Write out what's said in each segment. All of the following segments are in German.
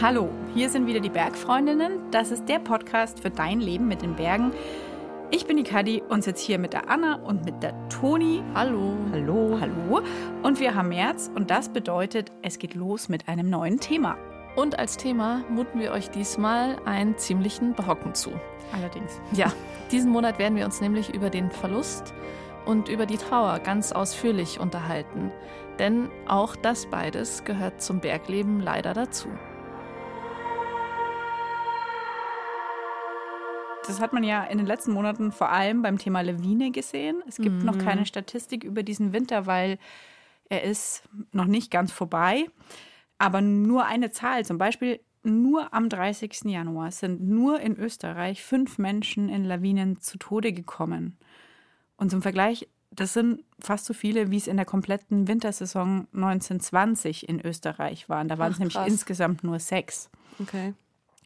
Hallo, hier sind wieder die Bergfreundinnen. Das ist der Podcast für dein Leben mit den Bergen. Ich bin die Kadi und sitze hier mit der Anna und mit der Toni. Hallo. Hallo. Hallo. Und wir haben März und das bedeutet, es geht los mit einem neuen Thema. Und als Thema muten wir euch diesmal einen ziemlichen Barocken zu. Allerdings. Ja, diesen Monat werden wir uns nämlich über den Verlust und über die Trauer ganz ausführlich unterhalten. Denn auch das beides gehört zum Bergleben leider dazu. Das hat man ja in den letzten Monaten vor allem beim Thema Lawine gesehen. Es gibt mhm. noch keine Statistik über diesen Winter, weil er ist noch nicht ganz vorbei. Aber nur eine Zahl, zum Beispiel nur am 30. Januar sind nur in Österreich fünf Menschen in Lawinen zu Tode gekommen. Und zum Vergleich, das sind fast so viele, wie es in der kompletten Wintersaison 1920 in Österreich waren. Da waren es nämlich insgesamt nur sechs. Okay.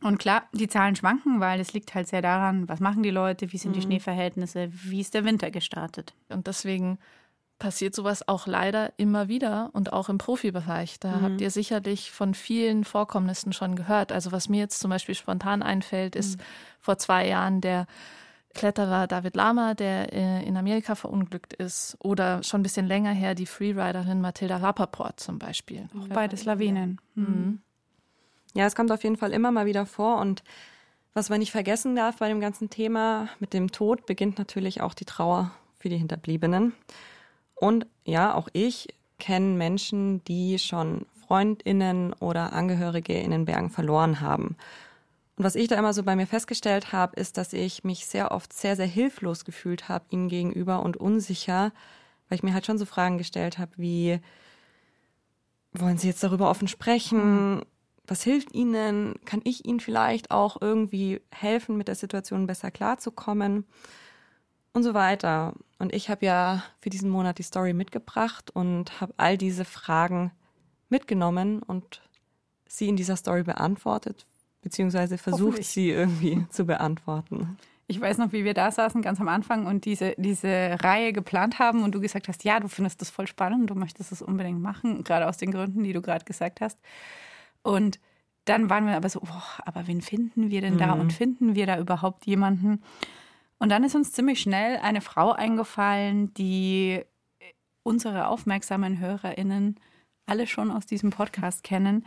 Und klar, die Zahlen schwanken, weil es liegt halt sehr daran, was machen die Leute, wie sind mhm. die Schneeverhältnisse, wie ist der Winter gestartet. Und deswegen passiert sowas auch leider immer wieder und auch im Profibereich. Da mhm. habt ihr sicherlich von vielen Vorkommnissen schon gehört. Also was mir jetzt zum Beispiel spontan einfällt, ist mhm. vor zwei Jahren der Kletterer David Lama, der äh, in Amerika verunglückt ist, oder schon ein bisschen länger her die Freeriderin Mathilda Rappaport zum Beispiel. Auch beides Lawinen. Mhm. Ja, es kommt auf jeden Fall immer mal wieder vor und was man nicht vergessen darf bei dem ganzen Thema, mit dem Tod beginnt natürlich auch die Trauer für die Hinterbliebenen. Und ja, auch ich kenne Menschen, die schon Freundinnen oder Angehörige in den Bergen verloren haben. Und was ich da immer so bei mir festgestellt habe, ist, dass ich mich sehr oft sehr, sehr hilflos gefühlt habe ihnen gegenüber und unsicher, weil ich mir halt schon so Fragen gestellt habe, wie wollen Sie jetzt darüber offen sprechen? Was hilft Ihnen? Kann ich Ihnen vielleicht auch irgendwie helfen, mit der Situation besser klarzukommen? Und so weiter. Und ich habe ja für diesen Monat die Story mitgebracht und habe all diese Fragen mitgenommen und sie in dieser Story beantwortet, beziehungsweise versucht sie irgendwie zu beantworten. Ich weiß noch, wie wir da saßen ganz am Anfang und diese, diese Reihe geplant haben und du gesagt hast, ja, du findest das voll spannend, du möchtest das unbedingt machen, gerade aus den Gründen, die du gerade gesagt hast. Und dann waren wir aber so, boah, aber wen finden wir denn da mhm. und finden wir da überhaupt jemanden? Und dann ist uns ziemlich schnell eine Frau eingefallen, die unsere aufmerksamen HörerInnen alle schon aus diesem Podcast kennen,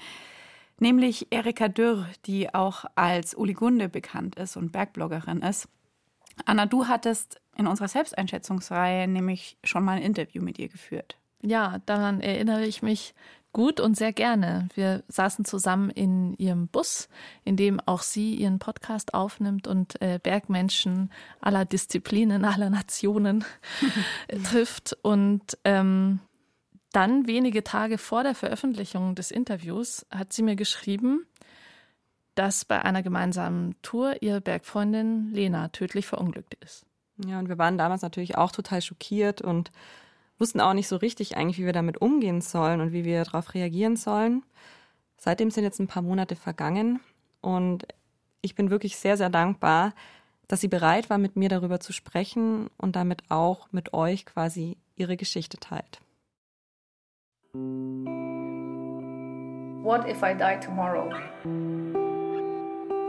nämlich Erika Dürr, die auch als Uligunde bekannt ist und Bergbloggerin ist. Anna, du hattest in unserer Selbsteinschätzungsreihe nämlich schon mal ein Interview mit ihr geführt. Ja, daran erinnere ich mich gut und sehr gerne. Wir saßen zusammen in ihrem Bus, in dem auch sie ihren Podcast aufnimmt und äh, Bergmenschen aller Disziplinen, aller Nationen trifft. Und ähm, dann, wenige Tage vor der Veröffentlichung des Interviews, hat sie mir geschrieben, dass bei einer gemeinsamen Tour ihre Bergfreundin Lena tödlich verunglückt ist. Ja, und wir waren damals natürlich auch total schockiert und wussten auch nicht so richtig eigentlich, wie wir damit umgehen sollen und wie wir darauf reagieren sollen. Seitdem sind jetzt ein paar Monate vergangen und ich bin wirklich sehr, sehr dankbar, dass sie bereit war, mit mir darüber zu sprechen und damit auch mit euch quasi ihre Geschichte teilt. What if I die tomorrow?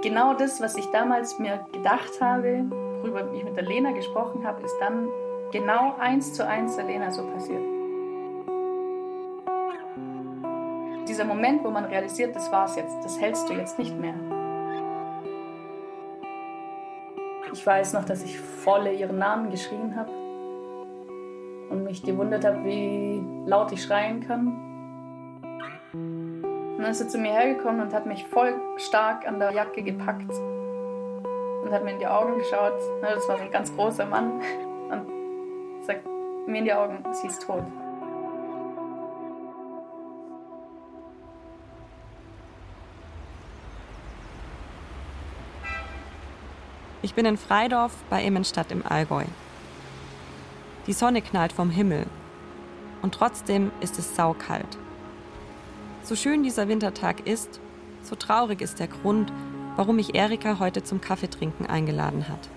Genau das, was ich damals mir gedacht habe, worüber ich mit der Lena gesprochen habe, ist dann genau eins zu eins Selena so passiert. Dieser Moment, wo man realisiert, das war's jetzt, das hältst du jetzt nicht mehr. Ich weiß noch, dass ich volle ihren Namen geschrien habe und mich gewundert habe, wie laut ich schreien kann. Und dann ist er zu mir hergekommen und hat mich voll stark an der Jacke gepackt und hat mir in die Augen geschaut. Das war so ein ganz großer Mann mir in die Augen, sie ist tot. Ich bin in Freidorf bei Immenstadt im Allgäu. Die Sonne knallt vom Himmel und trotzdem ist es saukalt. So schön dieser Wintertag ist, so traurig ist der Grund, warum mich Erika heute zum Kaffeetrinken eingeladen hat.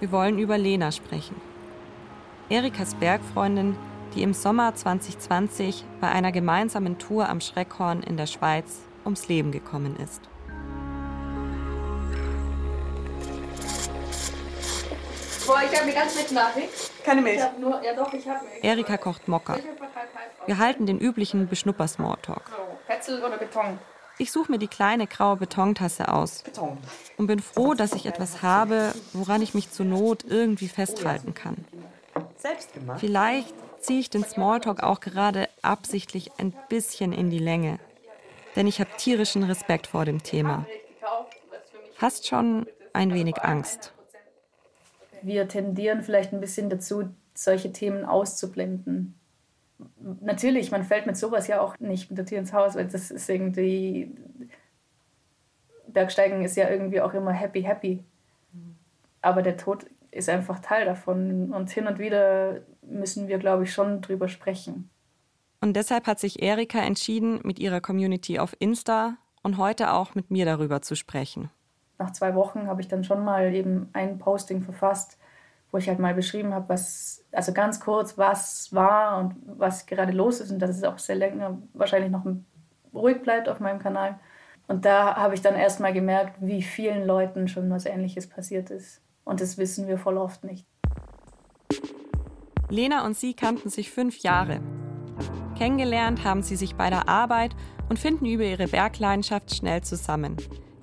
Wir wollen über Lena sprechen. Erikas Bergfreundin, die im Sommer 2020 bei einer gemeinsamen Tour am Schreckhorn in der Schweiz ums Leben gekommen ist. Boah, ich habe eine ganz nette Nachricht. Keine Milch. Nur, ja doch, ich habe. Erika kocht Mokka. Wir halten den üblichen Beschnupper-Smalltalk. So, Petzel oder Beton? Ich suche mir die kleine graue Betontasse aus Beton. und bin froh, dass ich etwas habe, woran ich mich zur Not irgendwie festhalten kann. Selbst gemacht. Vielleicht ziehe ich den Smalltalk auch gerade absichtlich ein bisschen in die Länge. Denn ich habe tierischen Respekt vor dem Thema. Fast schon ein wenig Angst. Wir tendieren vielleicht ein bisschen dazu, solche Themen auszublenden. Natürlich, man fällt mit sowas ja auch nicht mit der Tür ins Haus, weil das ist irgendwie. Bergsteigen ist ja irgendwie auch immer happy, happy. Aber der Tod ist einfach Teil davon. Und hin und wieder müssen wir, glaube ich, schon drüber sprechen. Und deshalb hat sich Erika entschieden, mit ihrer Community auf Insta und heute auch mit mir darüber zu sprechen. nach zwei Wochen habe ich dann schon mal eben ein Posting verfasst, wo ich halt mal beschrieben habe, was, also ganz kurz, was war und was gerade los ist und dass es auch sehr länger wahrscheinlich noch ruhig bleibt auf meinem Kanal. Und da habe ich dann erst mal gemerkt, wie vielen Leuten schon was Ähnliches passiert ist. Und das wissen wir voll oft nicht. Lena und sie kannten sich fünf Jahre. Kennengelernt haben sie sich bei der Arbeit und finden über ihre Bergleidenschaft schnell zusammen.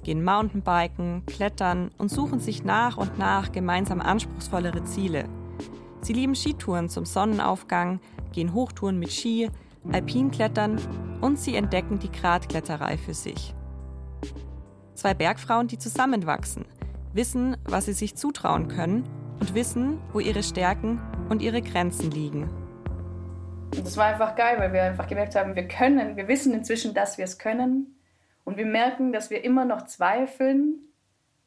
Gehen Mountainbiken, klettern und suchen sich nach und nach gemeinsam anspruchsvollere Ziele. Sie lieben Skitouren zum Sonnenaufgang, gehen Hochtouren mit Ski, Alpinklettern und sie entdecken die Gratkletterei für sich. Zwei Bergfrauen, die zusammenwachsen, wissen, was sie sich zutrauen können und wissen, wo ihre Stärken und ihre Grenzen liegen. Und das war einfach geil, weil wir einfach gemerkt haben, wir können, wir wissen inzwischen, dass wir es können. Und wir merken, dass wir immer noch zweifeln,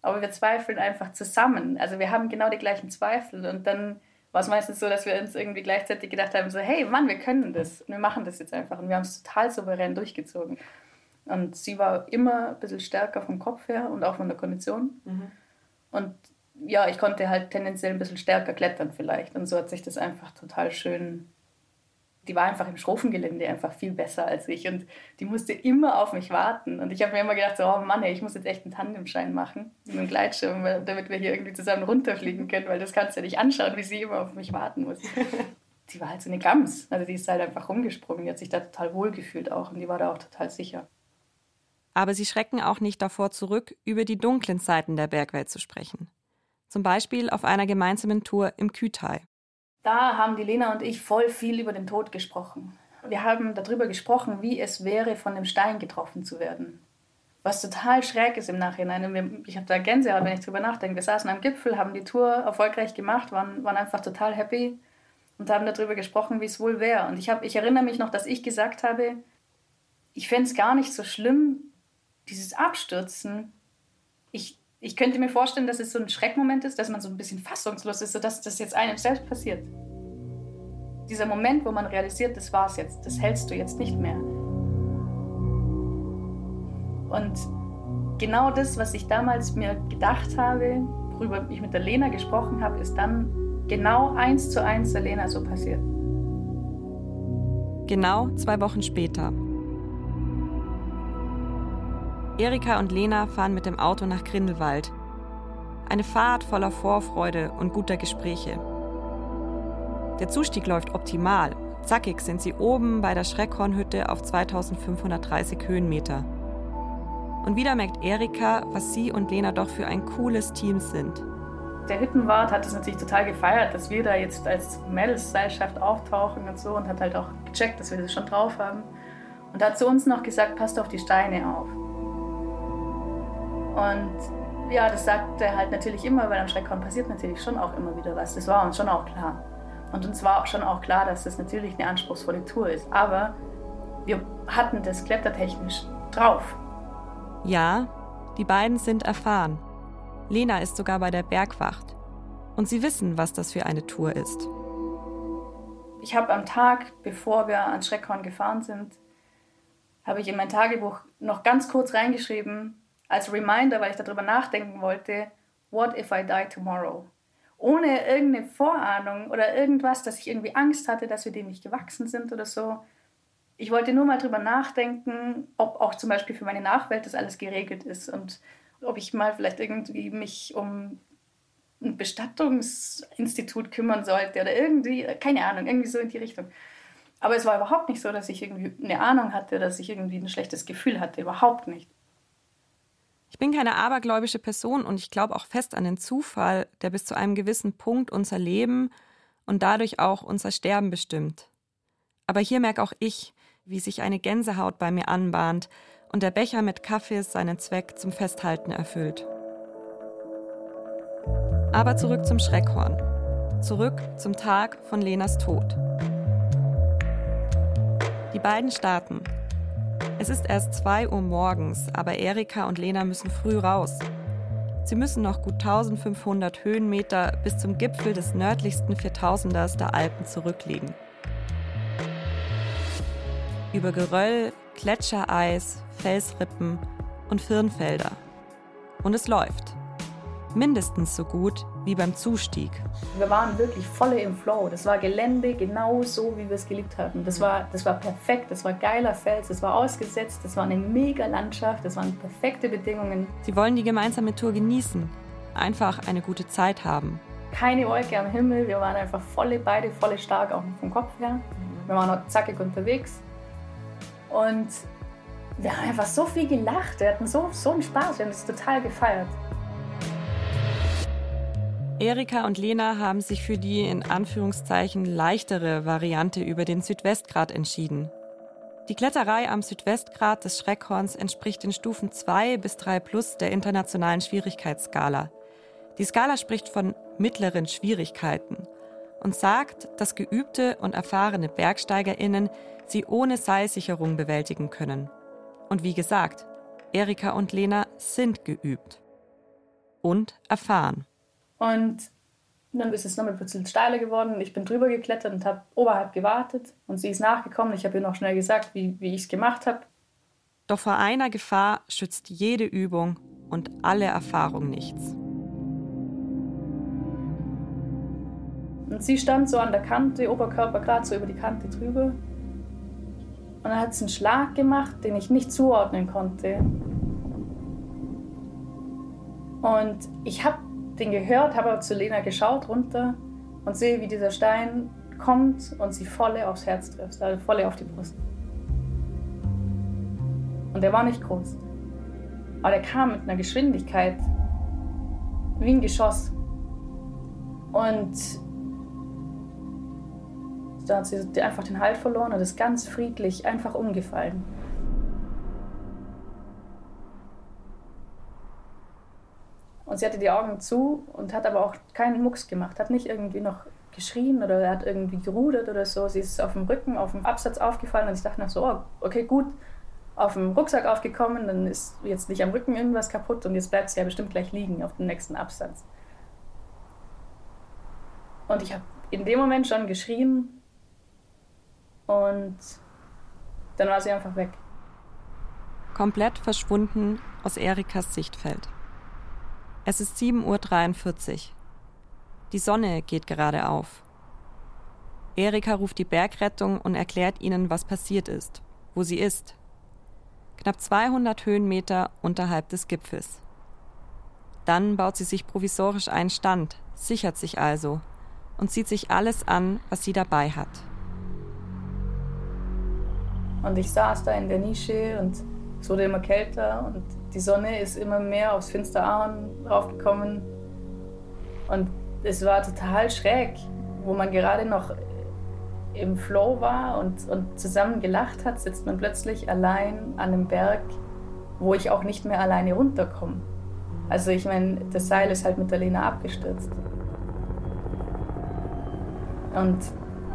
aber wir zweifeln einfach zusammen. Also wir haben genau die gleichen Zweifel. Und dann war es meistens so, dass wir uns irgendwie gleichzeitig gedacht haben, so, hey Mann, wir können das. Und wir machen das jetzt einfach. Und wir haben es total souverän durchgezogen. Und sie war immer ein bisschen stärker vom Kopf her und auch von der Kondition. Und ja, ich konnte halt tendenziell ein bisschen stärker klettern vielleicht. Und so hat sich das einfach total schön. Die war einfach im Schrofengelände einfach viel besser als ich. Und die musste immer auf mich warten. Und ich habe mir immer gedacht, so, oh Mann, ey, ich muss jetzt echt einen Tandemschein machen. Mit einem Gleitschirm, damit wir hier irgendwie zusammen runterfliegen können, weil das kannst du ja nicht anschauen, wie sie immer auf mich warten muss. die war halt so eine Gams. Also die ist halt einfach rumgesprungen. Die hat sich da total wohl gefühlt auch. Und die war da auch total sicher. Aber sie schrecken auch nicht davor zurück, über die dunklen Seiten der Bergwelt zu sprechen. Zum Beispiel auf einer gemeinsamen Tour im Kütai. Da haben die Lena und ich voll viel über den Tod gesprochen. Wir haben darüber gesprochen, wie es wäre, von dem Stein getroffen zu werden. Was total schräg ist im Nachhinein. Ich habe da Gänsehaut, wenn ich drüber nachdenke. Wir saßen am Gipfel, haben die Tour erfolgreich gemacht, waren, waren einfach total happy und haben darüber gesprochen, wie es wohl wäre. Und ich, hab, ich erinnere mich noch, dass ich gesagt habe, ich fände es gar nicht so schlimm, dieses Abstürzen. Ich, ich könnte mir vorstellen, dass es so ein Schreckmoment ist, dass man so ein bisschen fassungslos ist, sodass das jetzt einem selbst passiert. Dieser Moment, wo man realisiert, das war's jetzt, das hältst du jetzt nicht mehr. Und genau das, was ich damals mir gedacht habe, worüber ich mit der Lena gesprochen habe, ist dann genau eins zu eins der Lena so passiert. Genau zwei Wochen später. Erika und Lena fahren mit dem Auto nach Grindelwald. Eine Fahrt voller Vorfreude und guter Gespräche. Der Zustieg läuft optimal. Zackig sind sie oben bei der Schreckhornhütte auf 2530 Höhenmeter. Und wieder merkt Erika, was sie und Lena doch für ein cooles Team sind. Der Hüttenwart hat es natürlich total gefeiert, dass wir da jetzt als Mädelsseilschaft auftauchen und so und hat halt auch gecheckt, dass wir das schon drauf haben. Und hat zu uns noch gesagt, passt auf die Steine auf. Und ja, das sagt er halt natürlich immer, weil am Schreckhorn passiert natürlich schon auch immer wieder was. Das war uns schon auch klar. Und uns war auch schon auch klar, dass das natürlich eine anspruchsvolle Tour ist. Aber wir hatten das klettertechnisch drauf. Ja, die beiden sind erfahren. Lena ist sogar bei der Bergwacht. Und sie wissen, was das für eine Tour ist. Ich habe am Tag, bevor wir ans Schreckhorn gefahren sind, habe ich in mein Tagebuch noch ganz kurz reingeschrieben, als Reminder, weil ich darüber nachdenken wollte, what if I die tomorrow? Ohne irgendeine Vorahnung oder irgendwas, dass ich irgendwie Angst hatte, dass wir dem nicht gewachsen sind oder so. ich wollte nur mal drüber nachdenken, ob auch zum Beispiel für meine Nachwelt das alles geregelt ist und ob ich mal vielleicht irgendwie mich um ein Bestattungsinstitut kümmern sollte oder irgendwie, keine Ahnung, irgendwie so in die Richtung. Aber es war überhaupt nicht so, dass ich irgendwie eine Ahnung hatte, dass ich irgendwie ein schlechtes Gefühl hatte. Überhaupt nicht. Ich bin keine abergläubische Person und ich glaube auch fest an den Zufall, der bis zu einem gewissen Punkt unser Leben und dadurch auch unser Sterben bestimmt. Aber hier merke auch ich, wie sich eine Gänsehaut bei mir anbahnt und der Becher mit Kaffee seinen Zweck zum Festhalten erfüllt. Aber zurück zum Schreckhorn. Zurück zum Tag von Lenas Tod. Die beiden starten. Es ist erst 2 Uhr morgens, aber Erika und Lena müssen früh raus. Sie müssen noch gut 1500 Höhenmeter bis zum Gipfel des nördlichsten 4000ers der Alpen zurücklegen. Über Geröll, Gletschereis, Felsrippen und Firnfelder. Und es läuft mindestens so gut wie beim Zustieg. Wir waren wirklich voll im Flow. Das war Gelände genau so, wie wir es geliebt hatten. Das war, das war perfekt, das war geiler Fels, das war ausgesetzt, das war eine mega Landschaft, das waren perfekte Bedingungen. Sie wollen die gemeinsame Tour genießen, einfach eine gute Zeit haben. Keine Wolke am Himmel, wir waren einfach volle, beide volle stark, auch vom Kopf her. Wir waren auch zackig unterwegs. Und wir haben einfach so viel gelacht, wir hatten so, so einen Spaß, wir haben es total gefeiert. Erika und Lena haben sich für die in Anführungszeichen leichtere Variante über den Südwestgrat entschieden. Die Kletterei am Südwestgrat des Schreckhorns entspricht den Stufen 2 bis 3 plus der internationalen Schwierigkeitsskala. Die Skala spricht von mittleren Schwierigkeiten und sagt, dass geübte und erfahrene BergsteigerInnen sie ohne Seilsicherung bewältigen können. Und wie gesagt, Erika und Lena sind geübt und erfahren. Und dann ist es nochmal ein bisschen steiler geworden. Ich bin drüber geklettert und habe oberhalb gewartet. Und sie ist nachgekommen. Ich habe ihr noch schnell gesagt, wie, wie ich es gemacht habe. Doch vor einer Gefahr schützt jede Übung und alle Erfahrung nichts. Und sie stand so an der Kante, Oberkörper gerade so über die Kante drüber. Und dann hat sie einen Schlag gemacht, den ich nicht zuordnen konnte. Und ich habe den gehört, habe aber zu Lena geschaut runter und sehe, wie dieser Stein kommt und sie volle aufs Herz trifft, also volle auf die Brust. Und der war nicht groß. Aber der kam mit einer Geschwindigkeit wie ein Geschoss. Und da hat sie einfach den Halt verloren und ist ganz friedlich einfach umgefallen. Und sie hatte die Augen zu und hat aber auch keinen Mucks gemacht, hat nicht irgendwie noch geschrien oder hat irgendwie gerudert oder so. Sie ist auf dem Rücken, auf dem Absatz aufgefallen und ich dachte noch so, oh, okay, gut, auf dem Rucksack aufgekommen, dann ist jetzt nicht am Rücken irgendwas kaputt und jetzt bleibt sie ja bestimmt gleich liegen auf dem nächsten Absatz. Und ich habe in dem Moment schon geschrien und dann war sie einfach weg. Komplett verschwunden aus Erikas Sichtfeld. Es ist 7.43 Uhr. Die Sonne geht gerade auf. Erika ruft die Bergrettung und erklärt ihnen, was passiert ist, wo sie ist. Knapp 200 Höhenmeter unterhalb des Gipfels. Dann baut sie sich provisorisch einen Stand, sichert sich also und zieht sich alles an, was sie dabei hat. Und ich saß da in der Nische und es wurde immer kälter und die Sonne ist immer mehr aufs Finsterahorn raufgekommen. Und es war total schräg, wo man gerade noch im Flow war und, und zusammen gelacht hat, sitzt man plötzlich allein an einem Berg, wo ich auch nicht mehr alleine runterkomme. Also ich meine, das Seil ist halt mit der Lena abgestürzt. Und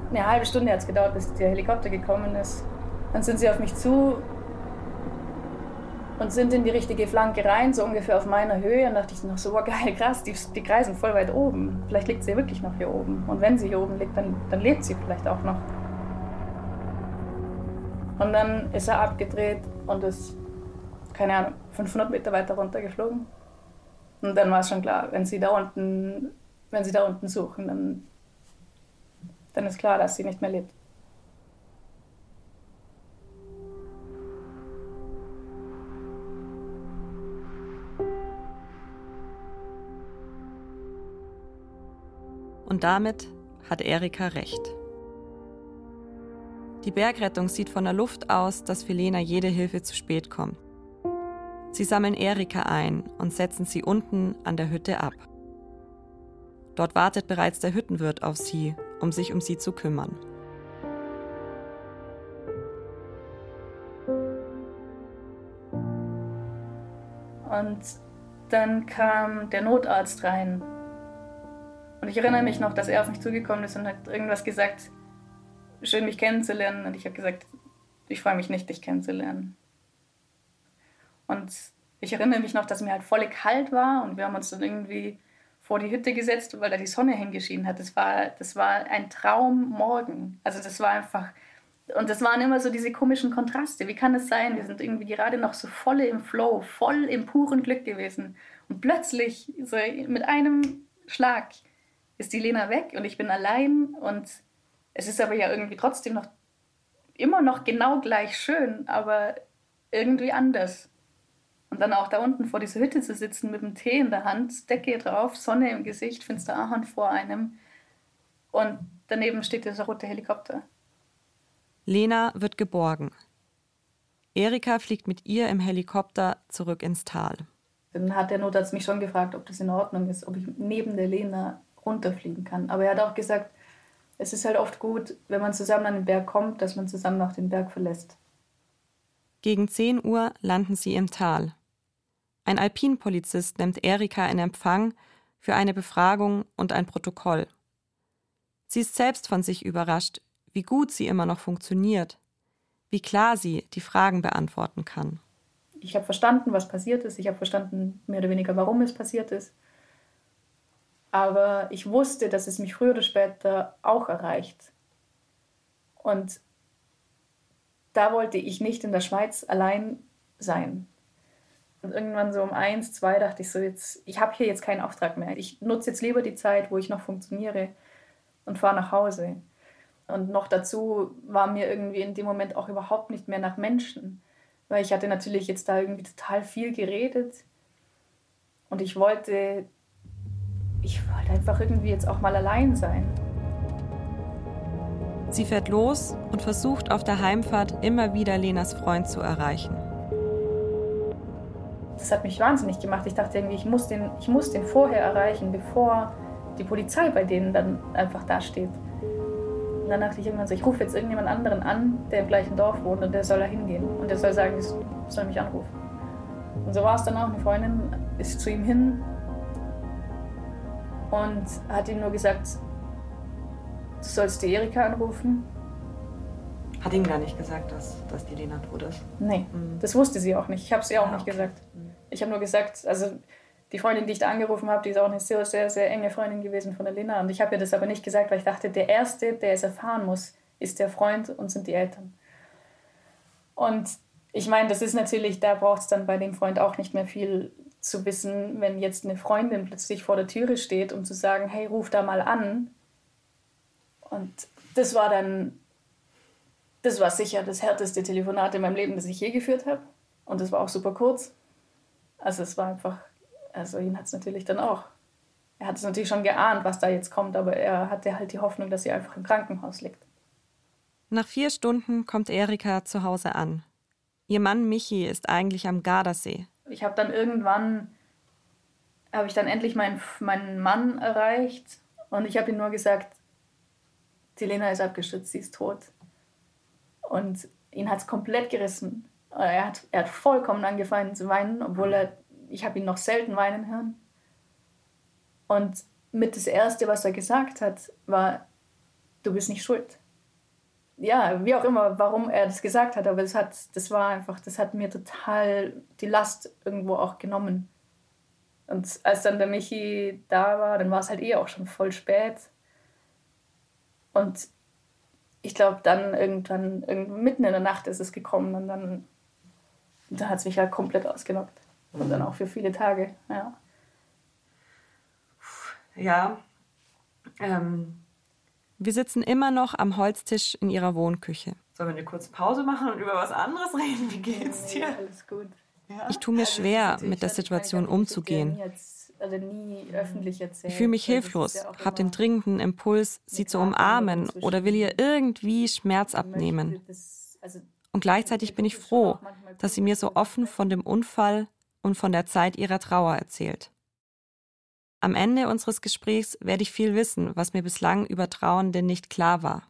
eine halbe Stunde hat es gedauert, bis der Helikopter gekommen ist. Dann sind sie auf mich zu und sind in die richtige Flanke rein, so ungefähr auf meiner Höhe. Und dachte ich noch so, wow, geil, krass, die, die kreisen voll weit oben. Vielleicht liegt sie wirklich noch hier oben. Und wenn sie hier oben liegt, dann, dann lebt sie vielleicht auch noch. Und dann ist er abgedreht und ist, keine Ahnung, 500 Meter weiter runtergeflogen. Und dann war es schon klar, wenn sie da unten, wenn sie da unten suchen, dann, dann ist klar, dass sie nicht mehr lebt. Und damit hat Erika recht. Die Bergrettung sieht von der Luft aus, dass für Lena jede Hilfe zu spät kommt. Sie sammeln Erika ein und setzen sie unten an der Hütte ab. Dort wartet bereits der Hüttenwirt auf sie, um sich um sie zu kümmern. Und dann kam der Notarzt rein. Und ich erinnere mich noch, dass er auf mich zugekommen ist und hat irgendwas gesagt, schön mich kennenzulernen. Und ich habe gesagt, ich freue mich nicht, dich kennenzulernen. Und ich erinnere mich noch, dass mir halt voll kalt war und wir haben uns dann irgendwie vor die Hütte gesetzt, weil da die Sonne hingeschienen hat. Das war, das war ein Traummorgen. Also das war einfach, und das waren immer so diese komischen Kontraste. Wie kann es sein? Wir sind irgendwie gerade noch so voll im Flow, voll im puren Glück gewesen. Und plötzlich, so mit einem Schlag, ist die Lena weg und ich bin allein. Und es ist aber ja irgendwie trotzdem noch immer noch genau gleich schön, aber irgendwie anders. Und dann auch da unten vor dieser Hütte zu sitzen mit dem Tee in der Hand, Decke drauf, Sonne im Gesicht, finster Ahorn vor einem. Und daneben steht dieser rote Helikopter. Lena wird geborgen. Erika fliegt mit ihr im Helikopter zurück ins Tal. Dann hat der Notarzt mich schon gefragt, ob das in Ordnung ist, ob ich neben der Lena runterfliegen kann. Aber er hat auch gesagt, es ist halt oft gut, wenn man zusammen an den Berg kommt, dass man zusammen auch den Berg verlässt. Gegen 10 Uhr landen sie im Tal. Ein Alpinpolizist nimmt Erika in Empfang für eine Befragung und ein Protokoll. Sie ist selbst von sich überrascht, wie gut sie immer noch funktioniert, wie klar sie die Fragen beantworten kann. Ich habe verstanden, was passiert ist. Ich habe verstanden, mehr oder weniger, warum es passiert ist. Aber ich wusste, dass es mich früher oder später auch erreicht. Und da wollte ich nicht in der Schweiz allein sein. Und irgendwann so um eins, zwei dachte ich so, jetzt, ich habe hier jetzt keinen Auftrag mehr. Ich nutze jetzt lieber die Zeit, wo ich noch funktioniere und fahre nach Hause. Und noch dazu war mir irgendwie in dem Moment auch überhaupt nicht mehr nach Menschen, weil ich hatte natürlich jetzt da irgendwie total viel geredet und ich wollte, ich wollte einfach irgendwie jetzt auch mal allein sein. Sie fährt los und versucht auf der Heimfahrt immer wieder Lenas Freund zu erreichen. Das hat mich wahnsinnig gemacht. Ich dachte irgendwie, ich muss den, ich muss den vorher erreichen, bevor die Polizei bei denen dann einfach dasteht. Und dann dachte ich irgendwann so, ich rufe jetzt irgendjemand anderen an, der im gleichen Dorf wohnt und der soll da hingehen. Und der soll sagen, ich soll mich anrufen. Und so war es dann auch. Eine Freundin ist zu ihm hin und hat ihm nur gesagt, du sollst die Erika anrufen. Hat ihm gar nicht gesagt, dass, dass die Lena tot ist? Nee, mhm. das wusste sie auch nicht. Ich habe es ihr auch ja, nicht okay. gesagt. Mhm. Ich habe nur gesagt, also die Freundin, die ich da angerufen habe, die ist auch eine sehr, sehr, sehr enge Freundin gewesen von der Lina. Und ich habe ihr das aber nicht gesagt, weil ich dachte, der Erste, der es erfahren muss, ist der Freund und sind die Eltern. Und ich meine, das ist natürlich, da braucht es dann bei dem Freund auch nicht mehr viel zu wissen, wenn jetzt eine Freundin plötzlich vor der Türe steht, um zu sagen, hey, ruf da mal an. Und das war dann, das war sicher das härteste Telefonat in meinem Leben, das ich je geführt habe. Und das war auch super kurz. Also es war einfach also ihn hat es natürlich dann auch. Er hat es natürlich schon geahnt, was da jetzt kommt, aber er hatte halt die Hoffnung, dass sie einfach im Krankenhaus liegt. Nach vier Stunden kommt Erika zu Hause an. Ihr Mann Michi ist eigentlich am Gardasee. Ich habe dann irgendwann, habe ich dann endlich meinen, meinen Mann erreicht und ich habe ihm nur gesagt, die Lena ist abgestürzt, sie ist tot. Und ihn hat es komplett gerissen. Er hat, er hat vollkommen angefangen zu weinen, obwohl er ich habe ihn noch selten weinen hören. Und mit das Erste, was er gesagt hat, war, du bist nicht schuld. Ja, wie auch immer, warum er das gesagt hat, aber das, hat, das war einfach, das hat mir total die Last irgendwo auch genommen. Und als dann der Michi da war, dann war es halt eh auch schon voll spät. Und ich glaube, dann irgendwann, mitten in der Nacht ist es gekommen und dann, dann hat es mich halt komplett ausgenockt. Und dann auch für viele Tage, ja. Ja. Ähm, wir sitzen immer noch am Holztisch in ihrer Wohnküche. Sollen wir eine kurze Pause machen und über was anderes reden? Wie geht's dir? alles gut. Ja? Ich tue mir schwer, mit der Situation umzugehen. also nie öffentlich erzählt. Ich fühle mich hilflos, ja habe den dringenden Impuls, sie zu umarmen oder will ihr irgendwie Schmerz abnehmen. Also und gleichzeitig bin ich froh, dass sie mir so offen von dem Unfall und von der Zeit ihrer Trauer erzählt. Am Ende unseres Gesprächs werde ich viel wissen, was mir bislang über Trauernde nicht klar war.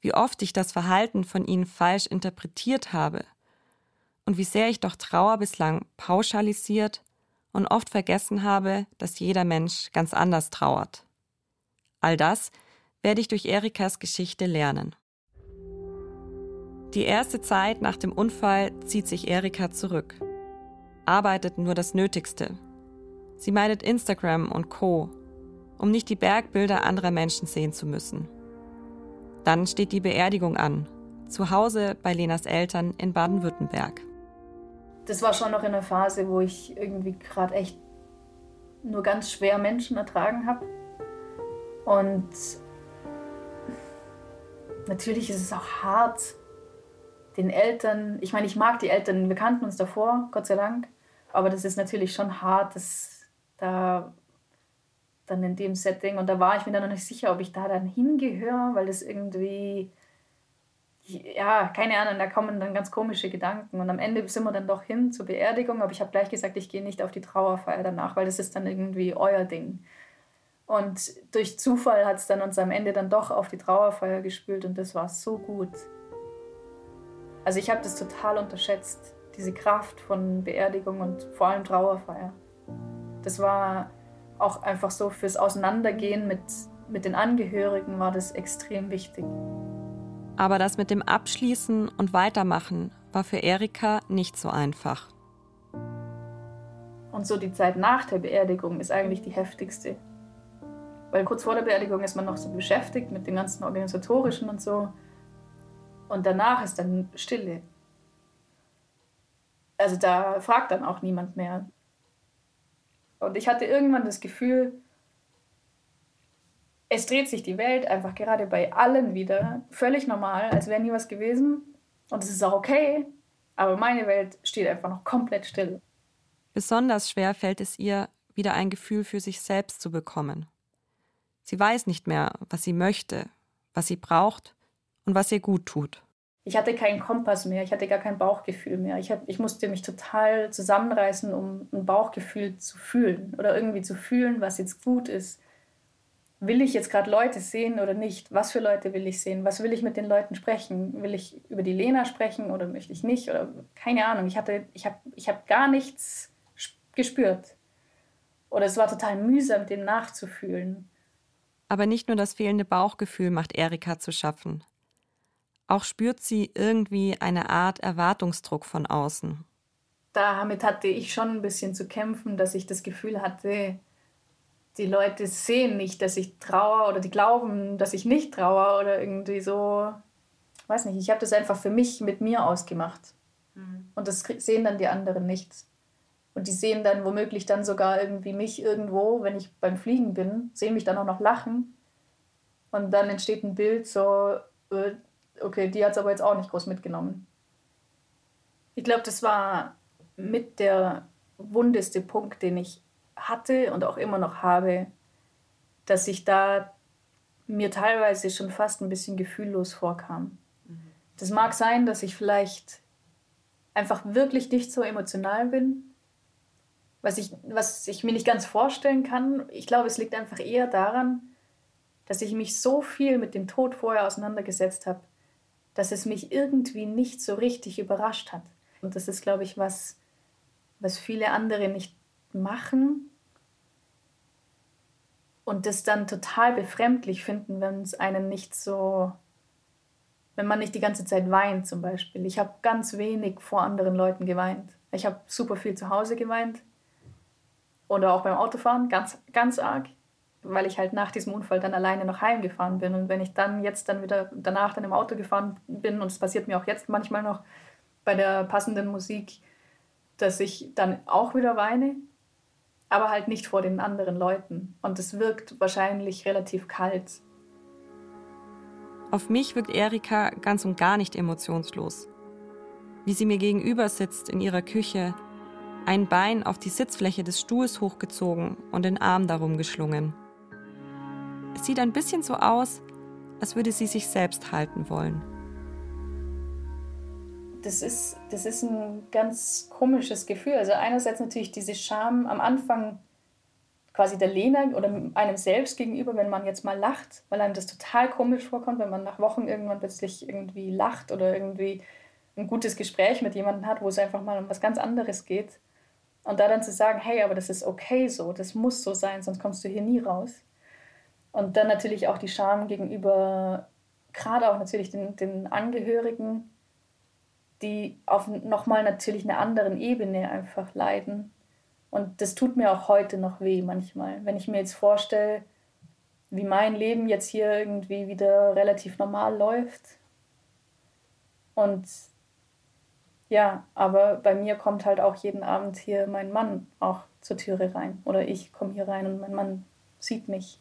Wie oft ich das Verhalten von ihnen falsch interpretiert habe und wie sehr ich doch Trauer bislang pauschalisiert und oft vergessen habe, dass jeder Mensch ganz anders trauert. All das werde ich durch Erikas Geschichte lernen. Die erste Zeit nach dem Unfall zieht sich Erika zurück, arbeitet nur das Nötigste. Sie meidet Instagram und Co, um nicht die Bergbilder anderer Menschen sehen zu müssen. Dann steht die Beerdigung an, zu Hause bei Lenas Eltern in Baden-Württemberg. Das war schon noch in einer Phase, wo ich irgendwie gerade echt nur ganz schwer Menschen ertragen habe. Und natürlich ist es auch hart, den Eltern, ich meine, ich mag die Eltern, wir kannten uns davor, Gott sei Dank, aber das ist natürlich schon hart, dass da dann in dem Setting und da war ich mir dann noch nicht sicher, ob ich da dann hingehöre, weil das irgendwie, ja, keine Ahnung, da kommen dann ganz komische Gedanken und am Ende sind wir dann doch hin zur Beerdigung, aber ich habe gleich gesagt, ich gehe nicht auf die Trauerfeier danach, weil das ist dann irgendwie euer Ding. Und durch Zufall hat es dann uns am Ende dann doch auf die Trauerfeier gespült und das war so gut. Also ich habe das total unterschätzt, diese Kraft von Beerdigung und vor allem Trauerfeier. Das war auch einfach so fürs Auseinandergehen mit, mit den Angehörigen war das extrem wichtig. Aber das mit dem Abschließen und Weitermachen war für Erika nicht so einfach. Und so die Zeit nach der Beerdigung ist eigentlich die heftigste. Weil kurz vor der Beerdigung ist man noch so beschäftigt mit dem ganzen Organisatorischen und so. Und danach ist dann Stille. Also da fragt dann auch niemand mehr. Und ich hatte irgendwann das Gefühl, es dreht sich die Welt einfach gerade bei allen wieder völlig normal, als wäre nie was gewesen. Und es ist auch okay, aber meine Welt steht einfach noch komplett still. Besonders schwer fällt es ihr, wieder ein Gefühl für sich selbst zu bekommen. Sie weiß nicht mehr, was sie möchte, was sie braucht und was ihr gut tut. Ich hatte keinen Kompass mehr, ich hatte gar kein Bauchgefühl mehr. Ich, hab, ich musste mich total zusammenreißen, um ein Bauchgefühl zu fühlen oder irgendwie zu fühlen, was jetzt gut ist. Will ich jetzt gerade Leute sehen oder nicht? Was für Leute will ich sehen? Was will ich mit den Leuten sprechen? Will ich über die Lena sprechen oder möchte ich nicht? Oder keine Ahnung. Ich, ich habe ich hab gar nichts gespürt. Oder es war total mühsam, dem nachzufühlen. Aber nicht nur das fehlende Bauchgefühl macht Erika zu schaffen. Auch spürt sie irgendwie eine Art Erwartungsdruck von außen. Damit hatte ich schon ein bisschen zu kämpfen, dass ich das Gefühl hatte, die Leute sehen nicht, dass ich trauere oder die glauben, dass ich nicht trauere oder irgendwie so. Weiß nicht, ich habe das einfach für mich mit mir ausgemacht. Mhm. Und das sehen dann die anderen nicht. Und die sehen dann womöglich dann sogar irgendwie mich irgendwo, wenn ich beim Fliegen bin, sehen mich dann auch noch lachen. Und dann entsteht ein Bild so, äh, okay, die hat es aber jetzt auch nicht groß mitgenommen. Ich glaube, das war mit der wundeste Punkt, den ich hatte und auch immer noch habe, dass ich da mir teilweise schon fast ein bisschen gefühllos vorkam. Mhm. Das mag sein, dass ich vielleicht einfach wirklich nicht so emotional bin, was ich, was ich mir nicht ganz vorstellen kann. Ich glaube, es liegt einfach eher daran, dass ich mich so viel mit dem Tod vorher auseinandergesetzt habe, dass es mich irgendwie nicht so richtig überrascht hat. Und das ist, glaube ich, was, was viele andere nicht machen und das dann total befremdlich finden, wenn es einen nicht so, wenn man nicht die ganze Zeit weint zum Beispiel. Ich habe ganz wenig vor anderen Leuten geweint. Ich habe super viel zu Hause geweint oder auch beim Autofahren, ganz, ganz arg, weil ich halt nach diesem Unfall dann alleine noch heimgefahren bin. Und wenn ich dann jetzt dann wieder danach dann im Auto gefahren bin, und es passiert mir auch jetzt manchmal noch bei der passenden Musik, dass ich dann auch wieder weine, aber halt nicht vor den anderen Leuten. Und es wirkt wahrscheinlich relativ kalt. Auf mich wirkt Erika ganz und gar nicht emotionslos. Wie sie mir gegenüber sitzt in ihrer Küche, ein Bein auf die Sitzfläche des Stuhls hochgezogen und den Arm darum geschlungen. Es sieht ein bisschen so aus, als würde sie sich selbst halten wollen. Das ist, das ist ein ganz komisches Gefühl. Also einerseits natürlich diese Scham am Anfang quasi der Lena oder einem selbst gegenüber, wenn man jetzt mal lacht, weil einem das total komisch vorkommt, wenn man nach Wochen irgendwann plötzlich irgendwie lacht oder irgendwie ein gutes Gespräch mit jemandem hat, wo es einfach mal um was ganz anderes geht. Und da dann zu sagen, hey, aber das ist okay so, das muss so sein, sonst kommst du hier nie raus. Und dann natürlich auch die Scham gegenüber, gerade auch natürlich den, den Angehörigen, die auf nochmal natürlich einer anderen Ebene einfach leiden. Und das tut mir auch heute noch weh manchmal, wenn ich mir jetzt vorstelle, wie mein Leben jetzt hier irgendwie wieder relativ normal läuft. Und ja, aber bei mir kommt halt auch jeden Abend hier mein Mann auch zur Türe rein. Oder ich komme hier rein und mein Mann sieht mich.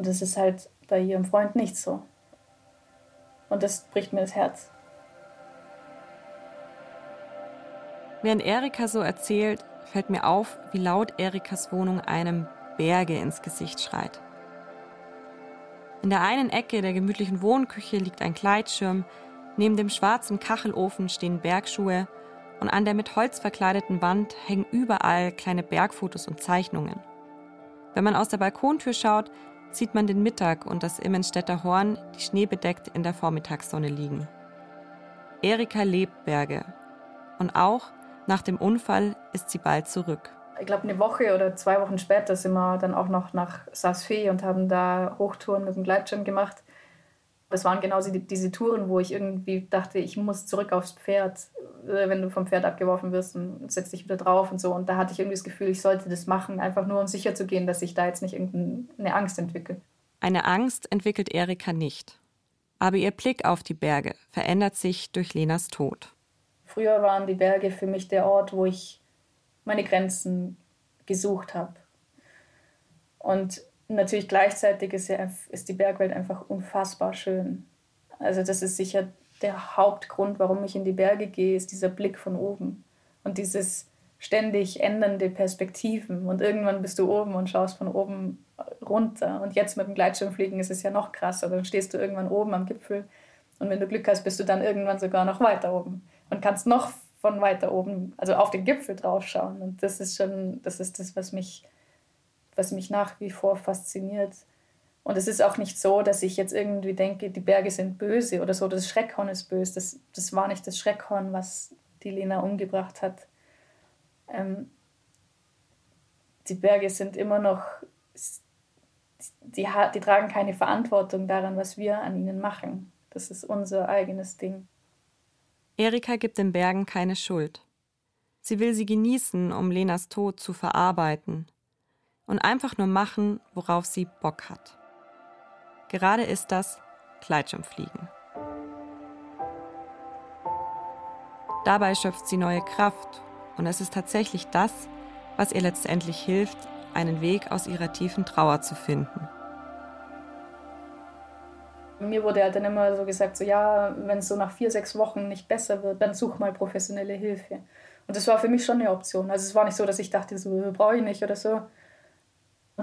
Und das ist halt bei ihrem Freund nicht so. Und das bricht mir das Herz. Während Erika so erzählt, fällt mir auf, wie laut Erikas Wohnung einem Berge ins Gesicht schreit. In der einen Ecke der gemütlichen Wohnküche liegt ein Gleitschirm, Neben dem schwarzen Kachelofen stehen Bergschuhe und an der mit Holz verkleideten Wand hängen überall kleine Bergfotos und Zeichnungen. Wenn man aus der Balkontür schaut, sieht man den Mittag und das Immenstädter Horn, die schneebedeckt in der Vormittagssonne liegen. Erika lebt Berge. Und auch nach dem Unfall ist sie bald zurück. Ich glaube, eine Woche oder zwei Wochen später sind wir dann auch noch nach Saas-Fee und haben da Hochtouren mit dem Gleitschirm gemacht. Das waren genau diese Touren, wo ich irgendwie dachte, ich muss zurück aufs Pferd, äh, wenn du vom Pferd abgeworfen wirst und setzt dich wieder drauf und so. Und da hatte ich irgendwie das Gefühl, ich sollte das machen, einfach nur um sicher zu gehen, dass ich da jetzt nicht irgendeine Angst entwickle. Eine Angst entwickelt Erika nicht. Aber ihr Blick auf die Berge verändert sich durch Lenas Tod. Früher waren die Berge für mich der Ort, wo ich meine Grenzen gesucht habe. Und natürlich gleichzeitig ist, ja, ist die Bergwelt einfach unfassbar schön. Also das ist sicher der Hauptgrund, warum ich in die Berge gehe, ist dieser Blick von oben und dieses ständig ändernde Perspektiven. Und irgendwann bist du oben und schaust von oben runter. Und jetzt mit dem Gleitschirmfliegen ist es ja noch krasser. Dann stehst du irgendwann oben am Gipfel und wenn du Glück hast, bist du dann irgendwann sogar noch weiter oben und kannst noch von weiter oben, also auf den Gipfel draufschauen. Und das ist schon, das ist das, was mich was mich nach wie vor fasziniert. Und es ist auch nicht so, dass ich jetzt irgendwie denke, die Berge sind böse oder so, das Schreckhorn ist böse. Das, das war nicht das Schreckhorn, was die Lena umgebracht hat. Ähm, die Berge sind immer noch, die, die tragen keine Verantwortung daran, was wir an ihnen machen. Das ist unser eigenes Ding. Erika gibt den Bergen keine Schuld. Sie will sie genießen, um Lenas Tod zu verarbeiten und einfach nur machen, worauf sie Bock hat. Gerade ist das Gleitschirmfliegen. Dabei schöpft sie neue Kraft und es ist tatsächlich das, was ihr letztendlich hilft, einen Weg aus ihrer tiefen Trauer zu finden. Mir wurde halt dann immer so gesagt, so ja, wenn es so nach vier, sechs Wochen nicht besser wird, dann such mal professionelle Hilfe. Und das war für mich schon eine Option. Also es war nicht so, dass ich dachte, so brauche ich nicht oder so,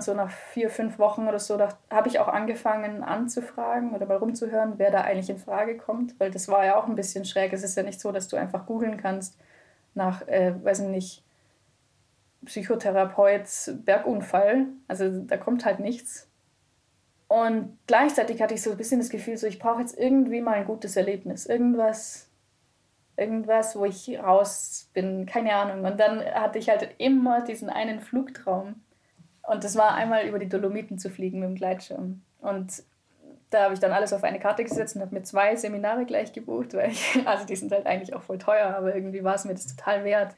so nach vier, fünf Wochen oder so, habe ich auch angefangen anzufragen oder mal rumzuhören, wer da eigentlich in Frage kommt, weil das war ja auch ein bisschen schräg. Es ist ja nicht so, dass du einfach googeln kannst nach, äh, weiß nicht, Psychotherapeut, Bergunfall. Also da kommt halt nichts. Und gleichzeitig hatte ich so ein bisschen das Gefühl, so ich brauche jetzt irgendwie mal ein gutes Erlebnis, irgendwas, irgendwas, wo ich raus bin, keine Ahnung. Und dann hatte ich halt immer diesen einen Flugtraum und das war einmal über die Dolomiten zu fliegen mit dem Gleitschirm. Und da habe ich dann alles auf eine Karte gesetzt und habe mir zwei Seminare gleich gebucht, weil ich, also die sind halt eigentlich auch voll teuer, aber irgendwie war es mir das total wert.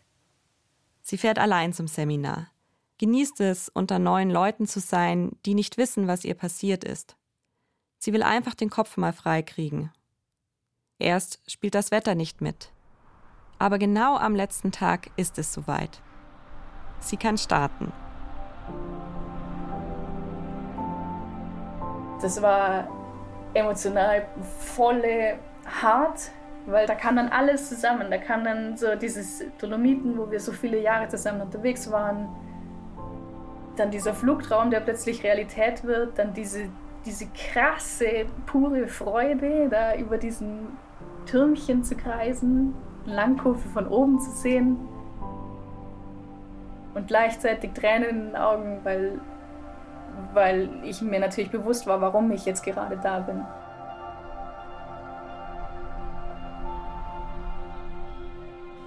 Sie fährt allein zum Seminar. Genießt es, unter neuen Leuten zu sein, die nicht wissen, was ihr passiert ist. Sie will einfach den Kopf mal frei kriegen. Erst spielt das Wetter nicht mit. Aber genau am letzten Tag ist es soweit. Sie kann starten. Das war emotional volle hart, Weil da kam dann alles zusammen. Da kam dann so dieses Dolomiten, wo wir so viele Jahre zusammen unterwegs waren. Dann dieser Flugtraum, der plötzlich Realität wird. Dann diese, diese krasse, pure Freude, da über diesen Türmchen zu kreisen, Langkurve von oben zu sehen. Und gleichzeitig Tränen in den Augen, weil, weil ich mir natürlich bewusst war, warum ich jetzt gerade da bin.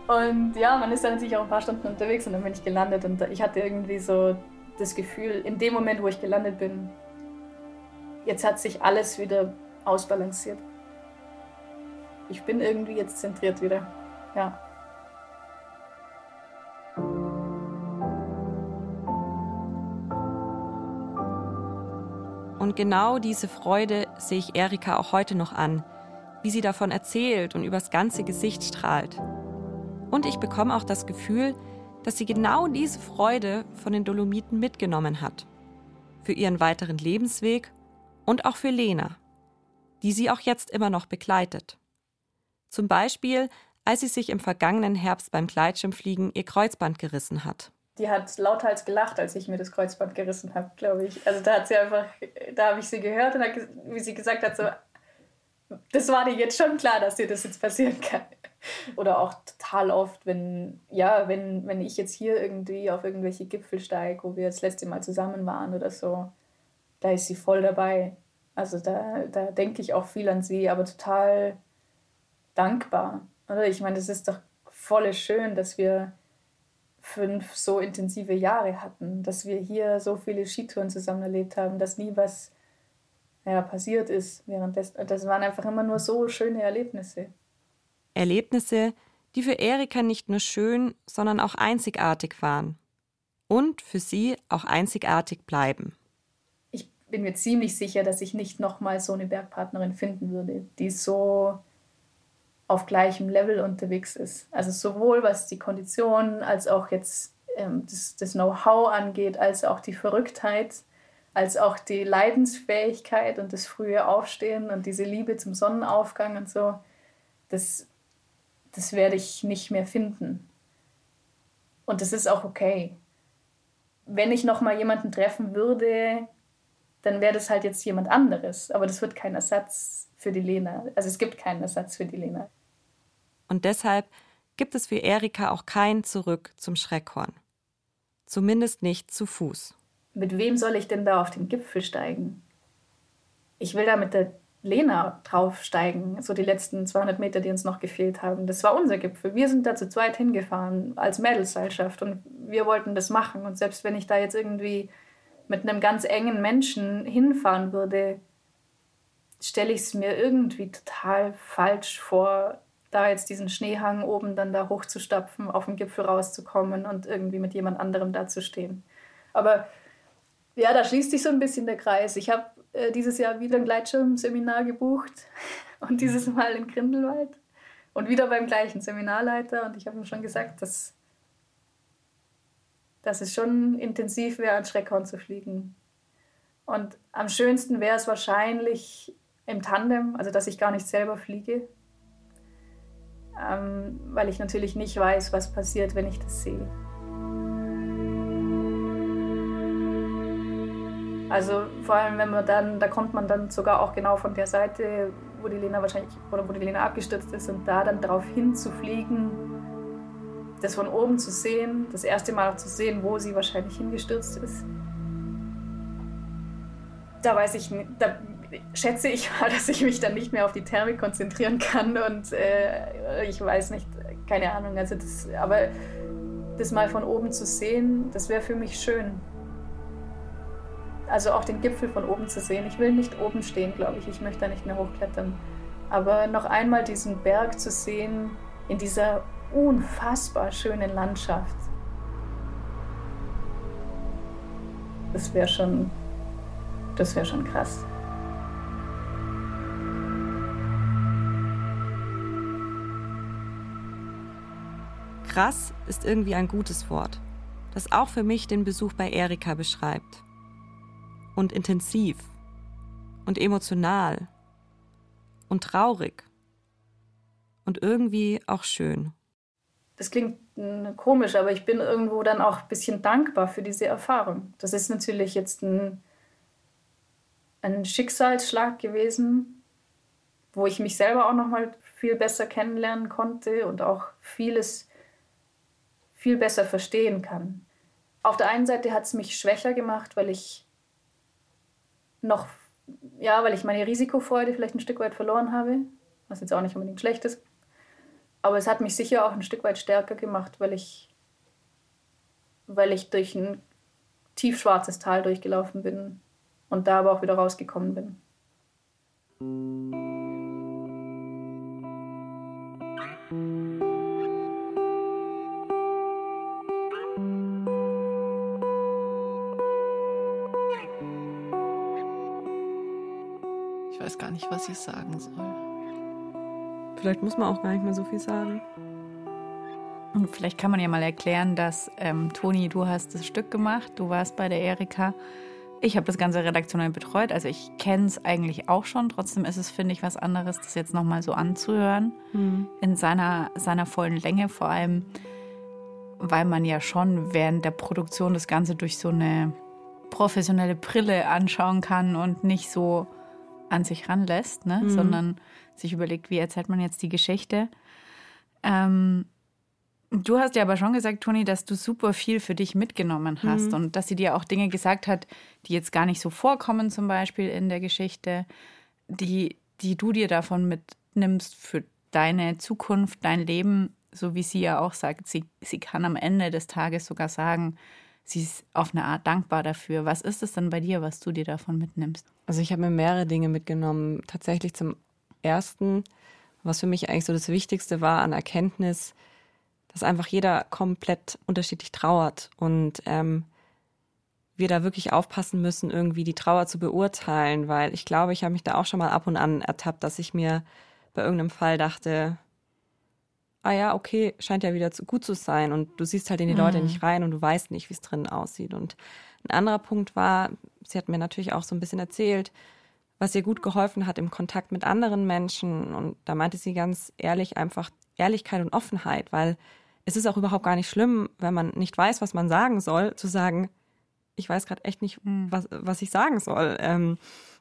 Und ja, man ist dann natürlich auch ein paar Stunden unterwegs und dann bin ich gelandet und ich hatte irgendwie so das Gefühl, in dem Moment, wo ich gelandet bin, jetzt hat sich alles wieder ausbalanciert. Ich bin irgendwie jetzt zentriert wieder. Ja. Und genau diese Freude sehe ich Erika auch heute noch an, wie sie davon erzählt und übers ganze Gesicht strahlt. Und ich bekomme auch das Gefühl, dass sie genau diese Freude von den Dolomiten mitgenommen hat. Für ihren weiteren Lebensweg und auch für Lena, die sie auch jetzt immer noch begleitet. Zum Beispiel, als sie sich im vergangenen Herbst beim Gleitschirmfliegen ihr Kreuzband gerissen hat. Die hat lauthals gelacht, als ich mir das Kreuzband gerissen habe, glaube ich. Also da hat sie einfach, da habe ich sie gehört und hat, wie sie gesagt hat, so, das war dir jetzt schon klar, dass dir das jetzt passieren kann. Oder auch total oft, wenn, ja, wenn, wenn ich jetzt hier irgendwie auf irgendwelche Gipfel steige, wo wir das letzte Mal zusammen waren oder so, da ist sie voll dabei. Also da, da denke ich auch viel an sie, aber total dankbar. Oder? Ich meine, das ist doch voll schön, dass wir fünf so intensive Jahre hatten, dass wir hier so viele Skitouren zusammen erlebt haben, dass nie was ja, passiert ist währenddessen. Das waren einfach immer nur so schöne Erlebnisse. Erlebnisse, die für Erika nicht nur schön, sondern auch einzigartig waren. Und für sie auch einzigartig bleiben. Ich bin mir ziemlich sicher, dass ich nicht nochmal so eine Bergpartnerin finden würde, die so auf gleichem Level unterwegs ist. Also sowohl was die Kondition als auch jetzt ähm, das, das Know-how angeht, als auch die Verrücktheit, als auch die Leidensfähigkeit und das frühe Aufstehen und diese Liebe zum Sonnenaufgang und so. Das das werde ich nicht mehr finden. Und das ist auch okay. Wenn ich noch mal jemanden treffen würde, dann wäre das halt jetzt jemand anderes. Aber das wird kein Ersatz für die Lena. Also es gibt keinen Ersatz für die Lena. Und deshalb gibt es für Erika auch kein Zurück zum Schreckhorn. Zumindest nicht zu Fuß. Mit wem soll ich denn da auf den Gipfel steigen? Ich will da mit der Lena draufsteigen, so die letzten 200 Meter, die uns noch gefehlt haben. Das war unser Gipfel. Wir sind da zu zweit hingefahren als Mädelsseilschaft und wir wollten das machen. Und selbst wenn ich da jetzt irgendwie mit einem ganz engen Menschen hinfahren würde, stelle ich es mir irgendwie total falsch vor, da jetzt diesen Schneehang oben dann da hochzustapfen, auf den Gipfel rauszukommen und irgendwie mit jemand anderem da zu stehen. Aber ja, da schließt sich so ein bisschen der Kreis. Ich habe äh, dieses Jahr wieder ein Gleitschirmseminar gebucht und dieses Mal in Grindelwald und wieder beim gleichen Seminarleiter. Und ich habe ihm schon gesagt, dass, dass es schon intensiv wäre, an Schreckhorn zu fliegen. Und am schönsten wäre es wahrscheinlich im Tandem, also dass ich gar nicht selber fliege, ähm, weil ich natürlich nicht weiß, was passiert, wenn ich das sehe. Also vor allem, wenn man dann, da kommt man dann sogar auch genau von der Seite, wo die Lena wahrscheinlich, oder wo die Lena abgestürzt ist und da dann darauf hinzufliegen, das von oben zu sehen, das erste Mal auch zu sehen, wo sie wahrscheinlich hingestürzt ist. Da weiß ich, da schätze ich mal, dass ich mich dann nicht mehr auf die Thermik konzentrieren kann und äh, ich weiß nicht, keine Ahnung, also das, aber das mal von oben zu sehen, das wäre für mich schön also auch den Gipfel von oben zu sehen. Ich will nicht oben stehen, glaube ich. Ich möchte da nicht mehr hochklettern. Aber noch einmal diesen Berg zu sehen in dieser unfassbar schönen Landschaft. Das wäre schon, das wäre schon krass. Krass ist irgendwie ein gutes Wort, das auch für mich den Besuch bei Erika beschreibt und intensiv und emotional und traurig. und irgendwie auch schön. Das klingt hm, komisch, aber ich bin irgendwo dann auch ein bisschen dankbar für diese Erfahrung. Das ist natürlich jetzt ein, ein Schicksalsschlag gewesen, wo ich mich selber auch noch mal viel besser kennenlernen konnte und auch vieles viel besser verstehen kann. Auf der einen Seite hat es mich schwächer gemacht, weil ich noch, ja, weil ich meine Risikofreude vielleicht ein Stück weit verloren habe, was jetzt auch nicht unbedingt schlecht ist. Aber es hat mich sicher auch ein Stück weit stärker gemacht, weil ich, weil ich durch ein tiefschwarzes Tal durchgelaufen bin und da aber auch wieder rausgekommen bin. Ich gar nicht, was ich sagen soll. Vielleicht muss man auch gar nicht mehr so viel sagen. Und vielleicht kann man ja mal erklären, dass ähm, Toni, du hast das Stück gemacht, du warst bei der Erika. Ich habe das ganze redaktionell betreut, also ich kenne es eigentlich auch schon. Trotzdem ist es, finde ich, was anderes, das jetzt nochmal so anzuhören. Hm. In seiner, seiner vollen Länge, vor allem, weil man ja schon während der Produktion das Ganze durch so eine professionelle Brille anschauen kann und nicht so an sich ranlässt, ne? Mhm. sondern sich überlegt, wie erzählt man jetzt die Geschichte. Ähm, du hast ja aber schon gesagt, Toni, dass du super viel für dich mitgenommen hast Mhm. und dass sie dir auch Dinge gesagt hat, die jetzt gar nicht so vorkommen, zum Beispiel in der Geschichte, die, die du dir davon mitnimmst für deine Zukunft, dein Leben, so wie sie ja auch sagt. Sie, sie kann am Ende des Tages sogar sagen, sie ist auf eine Art dankbar dafür. Was ist es denn bei dir, was du dir davon mitnimmst? Also ich habe mir mehrere Dinge mitgenommen. Tatsächlich zum ersten, was für mich eigentlich so das Wichtigste war an Erkenntnis, dass einfach jeder komplett unterschiedlich trauert und ähm, wir da wirklich aufpassen müssen, irgendwie die Trauer zu beurteilen, weil ich glaube, ich habe mich da auch schon mal ab und an ertappt, dass ich mir bei irgendeinem Fall dachte, ah ja, okay, scheint ja wieder zu gut zu sein und du siehst halt in die Leute Mhm. nicht rein und du weißt nicht, wie es drinnen aussieht. Und ein anderer Punkt war, sie hat mir natürlich auch so ein bisschen erzählt, was ihr gut geholfen hat im Kontakt mit anderen Menschen. Und da meinte sie ganz ehrlich einfach Ehrlichkeit und Offenheit, weil es ist auch überhaupt gar nicht schlimm, wenn man nicht weiß, was man sagen soll, zu sagen, ich weiß gerade echt nicht, Mhm. was, was ich sagen soll. Ähm,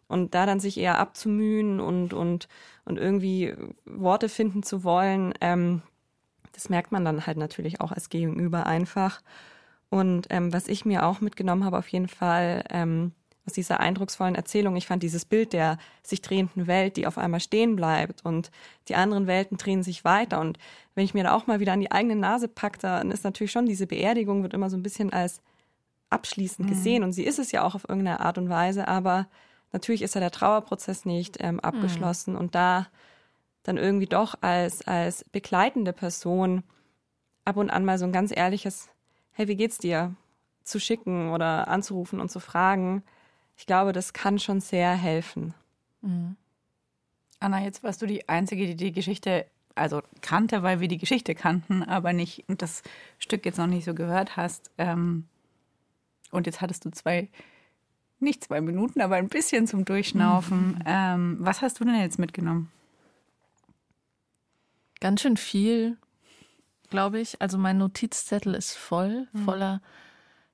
und da dann sich eher abzumühen und, und, und irgendwie Worte finden zu wollen, ähm, das merkt man dann halt natürlich auch als Gegenüber einfach. Und ähm, was ich mir auch mitgenommen habe, auf jeden Fall ähm, aus dieser eindrucksvollen Erzählung, ich fand dieses Bild der sich drehenden Welt, die auf einmal stehen bleibt und die anderen Welten drehen sich weiter. Und wenn ich mir da auch mal wieder an die eigene Nase packe, dann ist natürlich schon diese Beerdigung wird immer so ein bisschen als abschließend gesehen. Und sie ist es ja auch auf irgendeine Art und Weise, aber natürlich ist ja der Trauerprozess nicht ähm, abgeschlossen. Und da dann irgendwie doch als, als begleitende Person ab und an mal so ein ganz ehrliches, hey, wie geht's dir? zu schicken oder anzurufen und zu fragen. Ich glaube, das kann schon sehr helfen. Mhm. Anna, jetzt warst du die Einzige, die die Geschichte, also kannte, weil wir die Geschichte kannten, aber nicht und das Stück jetzt noch nicht so gehört hast. Ähm, und jetzt hattest du zwei, nicht zwei Minuten, aber ein bisschen zum Durchschnaufen. Ähm, was hast du denn jetzt mitgenommen? Ganz schön viel, glaube ich. Also mein Notizzettel ist voll, voller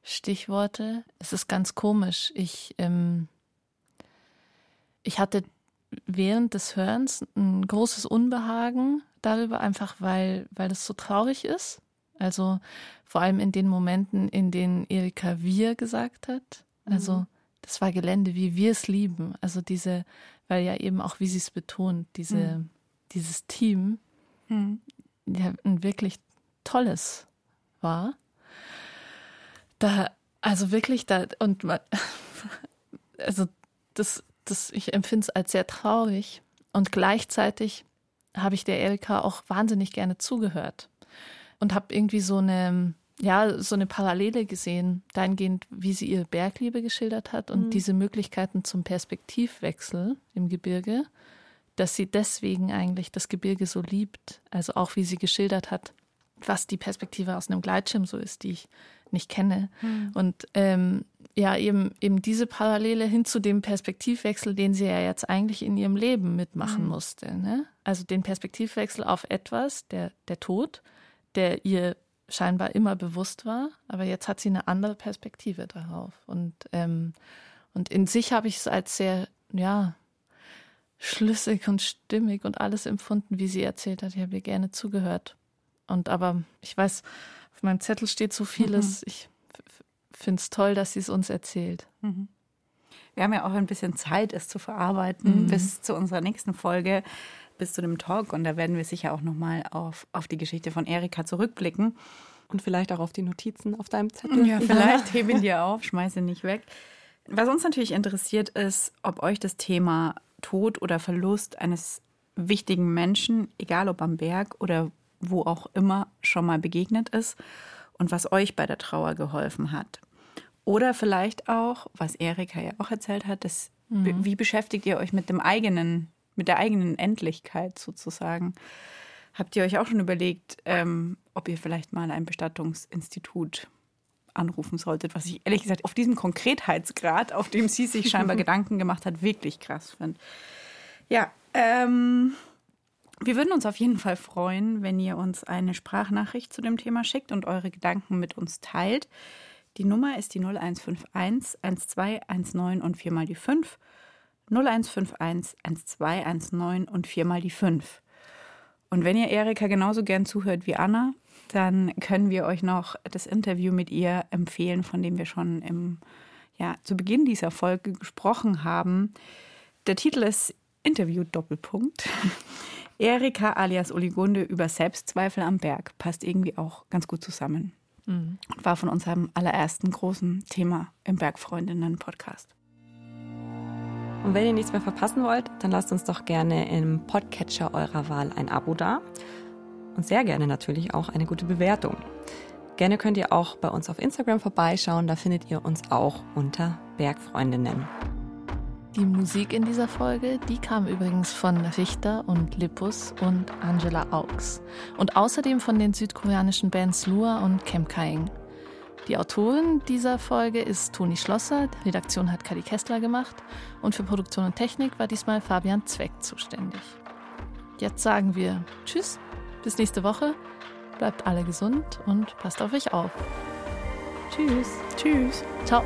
Stichworte. Es ist ganz komisch. Ich, ähm, ich hatte während des Hörens ein großes Unbehagen darüber, einfach weil, weil es so traurig ist. Also vor allem in den Momenten, in denen Erika wir gesagt hat. Also das war Gelände, wie wir es lieben. Also diese, weil ja eben auch, wie sie es betont, diese, dieses Team ja, ein wirklich tolles war. Da, also wirklich da, und man, also das, das, ich empfinde es als sehr traurig. Und gleichzeitig habe ich der Erika auch wahnsinnig gerne zugehört und habe irgendwie so eine, ja, so eine Parallele gesehen, dahingehend, wie sie ihre Bergliebe geschildert hat und diese Möglichkeiten zum Perspektivwechsel im Gebirge, dass sie deswegen eigentlich das Gebirge so liebt. Also auch wie sie geschildert hat, was die Perspektive aus einem Gleitschirm so ist, die ich nicht kenne. Mhm. Und ähm, ja, eben, eben diese Parallele hin zu dem Perspektivwechsel, den sie ja jetzt eigentlich in ihrem Leben mitmachen mhm. musste. Ne? Also den Perspektivwechsel auf etwas, der, der Tod, der ihr scheinbar immer bewusst war, aber jetzt hat sie eine andere Perspektive darauf. Und, ähm, und in sich habe ich es als sehr, ja, schlüssig und stimmig und alles empfunden, wie sie erzählt hat. Ich habe ihr gerne zugehört. Und aber ich weiß, auf meinem Zettel steht so vieles. Mhm. Ich finde es toll, dass sie es uns erzählt. Mhm. Wir haben ja auch ein bisschen Zeit, es zu verarbeiten mhm. bis zu unserer nächsten Folge, bis zu dem Talk. Und da werden wir sicher auch nochmal auf, auf die Geschichte von Erika zurückblicken. Und vielleicht auch auf die Notizen auf deinem Zettel. Ja, vielleicht hebe ihn dir auf, schmeiße ihn nicht weg. Was uns natürlich interessiert ist, ob euch das Thema Tod oder Verlust eines wichtigen Menschen, egal ob am Berg oder wo auch immer, schon mal begegnet ist und was euch bei der Trauer geholfen hat. Oder vielleicht auch, was Erika ja auch erzählt hat, das, mhm. wie beschäftigt ihr euch mit dem eigenen, mit der eigenen Endlichkeit sozusagen? Habt ihr euch auch schon überlegt, ähm, ob ihr vielleicht mal ein Bestattungsinstitut anrufen solltet, was ich ehrlich gesagt auf diesem Konkretheitsgrad, auf dem sie sich scheinbar Gedanken gemacht hat, wirklich krass finde. Ja, ähm, wir würden uns auf jeden Fall freuen, wenn ihr uns eine Sprachnachricht zu dem Thema schickt und eure Gedanken mit uns teilt. Die Nummer ist die 0151 1219 und viermal die 5. 0151 1219 und viermal die 5. Und wenn ihr Erika genauso gern zuhört wie Anna, dann können wir euch noch das Interview mit ihr empfehlen, von dem wir schon im, ja, zu Beginn dieser Folge gesprochen haben. Der Titel ist Interview Doppelpunkt. Erika alias Oligunde über Selbstzweifel am Berg passt irgendwie auch ganz gut zusammen. Mhm. War von unserem allerersten großen Thema im Bergfreundinnen-Podcast. Und wenn ihr nichts mehr verpassen wollt, dann lasst uns doch gerne im Podcatcher eurer Wahl ein Abo da. Und sehr gerne natürlich auch eine gute Bewertung. Gerne könnt ihr auch bei uns auf Instagram vorbeischauen, da findet ihr uns auch unter Bergfreundinnen. Die Musik in dieser Folge, die kam übrigens von Richter und Lippus und Angela Augs. Und außerdem von den südkoreanischen Bands Lua und Kemkaing. Die Autorin dieser Folge ist Toni Schlosser, die Redaktion hat Kadi Kessler gemacht und für Produktion und Technik war diesmal Fabian Zweck zuständig. Jetzt sagen wir Tschüss, bis nächste Woche, bleibt alle gesund und passt auf euch auf. Tschüss. Tschüss. Ciao.